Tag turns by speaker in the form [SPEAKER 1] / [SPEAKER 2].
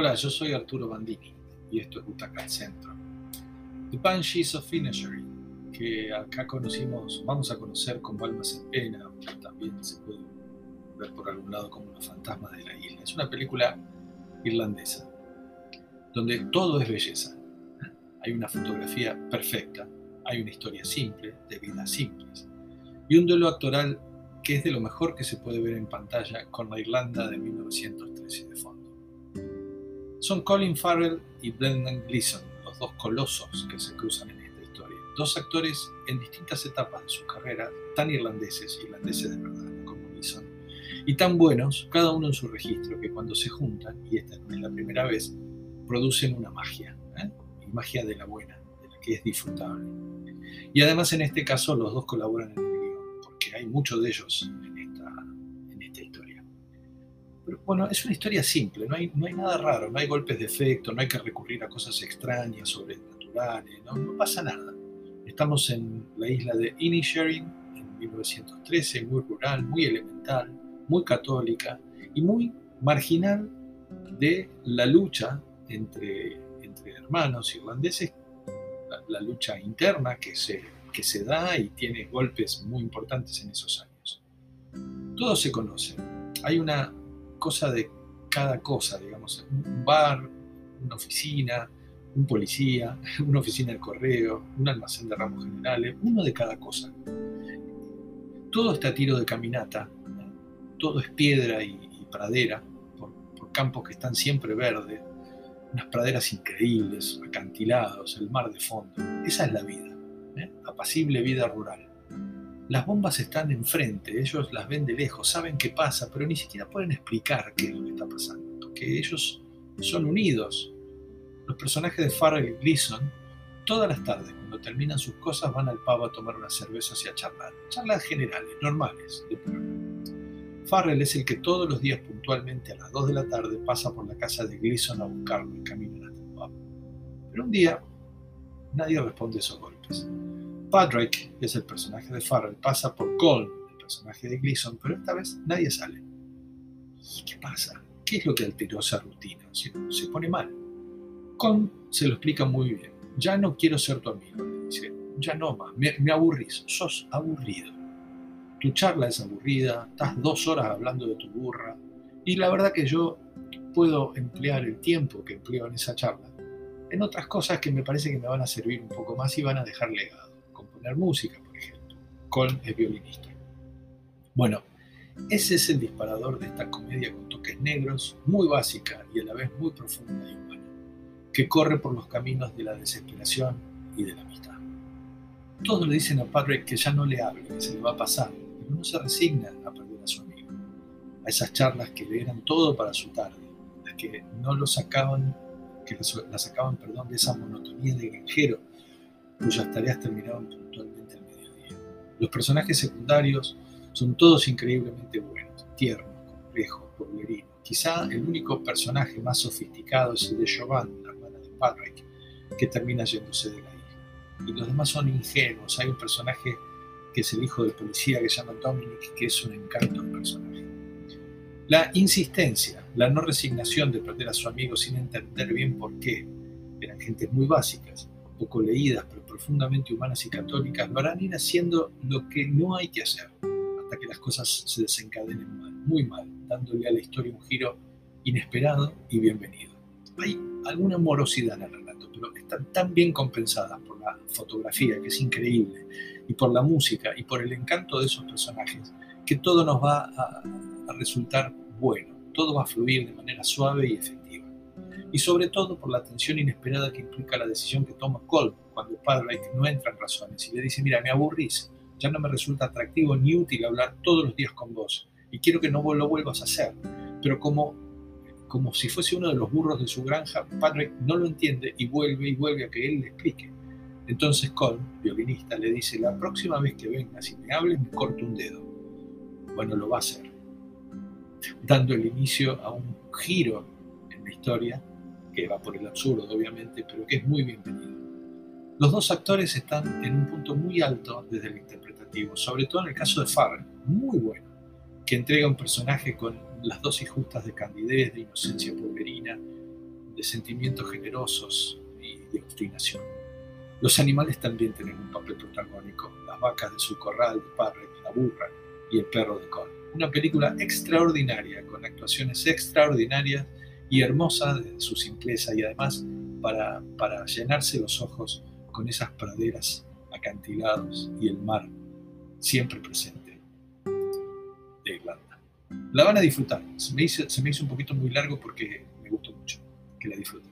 [SPEAKER 1] Hola, yo soy Arturo Bandini y esto es Butaca Centro. The Banshees of Inisherin, que acá conocimos, vamos a conocer como Almas en Pena, que también se puede ver por algún lado como los fantasmas de la isla. Es una película irlandesa, donde todo es belleza. Hay una fotografía perfecta, hay una historia simple, de vidas simples, y un duelo actoral que es de lo mejor que se puede ver en pantalla con la Irlanda de 1913 de fondo. Son Colin Farrell y Brendan Gleeson, los dos colosos que se cruzan en esta historia. Dos actores en distintas etapas de su carrera, tan irlandeses, irlandeses de verdad, como Gleeson, y tan buenos, cada uno en su registro, que cuando se juntan, y esta no es la primera vez, producen una magia, ¿eh? y magia de la buena, de la que es disfrutable. Y además en este caso los dos colaboran en el guion, porque hay muchos de ellos en. Pero bueno, es una historia simple, no hay, no hay nada raro, no hay golpes de efecto, no hay que recurrir a cosas extrañas, sobrenaturales, no, no pasa nada. Estamos en la isla de Inisherin en 1913, muy rural, muy elemental, muy católica y muy marginal de la lucha entre, entre hermanos irlandeses la, lucha interna que se, que se da y tiene golpes muy importantes en esos años. Todos se conocen. Hay una cosa de cada cosa, digamos, un bar, una oficina, un policía, una oficina de correo, un almacén de ramos generales, uno de cada cosa. Todo está a tiro de caminata, todo es piedra y, pradera, por, campos que están siempre verdes, unas praderas increíbles, acantilados, el mar de fondo. Esa es la vida, ¿eh? apacible vida rural. Las bombas están enfrente, ellos las ven de lejos, saben qué pasa, pero ni siquiera pueden explicar qué es lo que está pasando, porque ellos son unidos. Los personajes de Farrell y Gleason, todas las tardes, cuando terminan sus cosas, van al pavo a tomar unas cervezas y a charlar. Charlas generales, normales, de Farrell es el que todos los días puntualmente a las 2 de la tarde pasa por la casa de Gleason a buscarlo en camino hasta el pub. Pero un día nadie responde a esos golpes. Patrick, que es el personaje de Farrell, pasa por Cole, el personaje de Gleason, pero esta vez nadie sale. ¿Y qué pasa? ¿Qué es lo que alteró esa rutina? Se, se pone mal. Cole se lo explica muy bien. Ya no quiero ser tu amigo, dice. Ya no más, me, me aburrís, sos aburrido tu charla es aburrida, estás dos horas hablando de tu burra, y la verdad que yo puedo emplear el tiempo que empleo en esa charla en otras cosas que me parece que me van a servir un poco más y van a dejar legado. Componer música, por ejemplo. Colm es violinista. Bueno, ese es el disparador de esta comedia con toques negros, muy básica y a la vez muy profunda y humana, que corre por los caminos de la desesperación y de la amistad. Todos le dicen a Patrick que ya no le hable, que se le va a pasar, no se resigna a perder a su amigo, a esas charlas que le eran todo para su tarde, las que no lo sacaban, que la sacaban, perdón, de esa monotonía de granjero, cuyas tareas terminaban puntualmente al mediodía. Los personajes secundarios son todos increíblemente buenos, tiernos, complejos, pueblerinos. Quizá el único personaje más sofisticado es el de Jovan, la hermana de Patrick, que termina yéndose de la isla. Y los demás son ingenuos. Hay un personaje que es el hijo del policía que se llama Dominic, que es un encanto de personaje. La insistencia, la no resignación de perder a su amigo sin entender bien por qué, eran gentes muy básicas, poco leídas, pero profundamente humanas y católicas, lo harán ir haciendo lo que no hay que hacer, hasta que las cosas se desencadenen mal, muy mal, dándole a la historia un giro inesperado y bienvenido. Hay alguna morosidad en el relato, pero están tan bien compensadas por la fotografía, que es increíble, y por la música y por el encanto de esos personajes, que todo nos va a, resultar bueno, todo va a fluir de manera suave y efectiva. Y sobre todo por la atención inesperada que implica la decisión que toma Cole cuando Patrick no entra en razones y le dice, mira, me aburrís, ya no me resulta atractivo ni útil hablar todos los días con vos y quiero que no lo vuelvas a hacer. Pero como, como si fuese uno de los burros de su granja, Patrick no lo entiende y vuelve y vuelve a que él le explique. Entonces Colm, violinista, le dice, la próxima vez que vengas y me hables, me corto un dedo. Bueno, lo va a hacer, dando el inicio a un giro en la historia, que va por el absurdo, obviamente, pero que es muy bienvenido. Los dos actores están en un punto muy alto desde el interpretativo, sobre todo en el caso de Farrell, muy bueno, que entrega un personaje con las dosis justas de candidez, de inocencia puberina, de sentimientos generosos y de obstinación. Los animales también tienen un papel protagónico, las vacas de su corral de Parre, la burra y el perro de Cole. Una película extraordinaria, con actuaciones extraordinarias y hermosas de su simpleza y además para, para llenarse los ojos con esas praderas, acantilados y el mar siempre presente de Irlanda. La van a disfrutar. Se me, hizo, se me hizo un poquito muy largo porque me gustó mucho. Que la disfruten.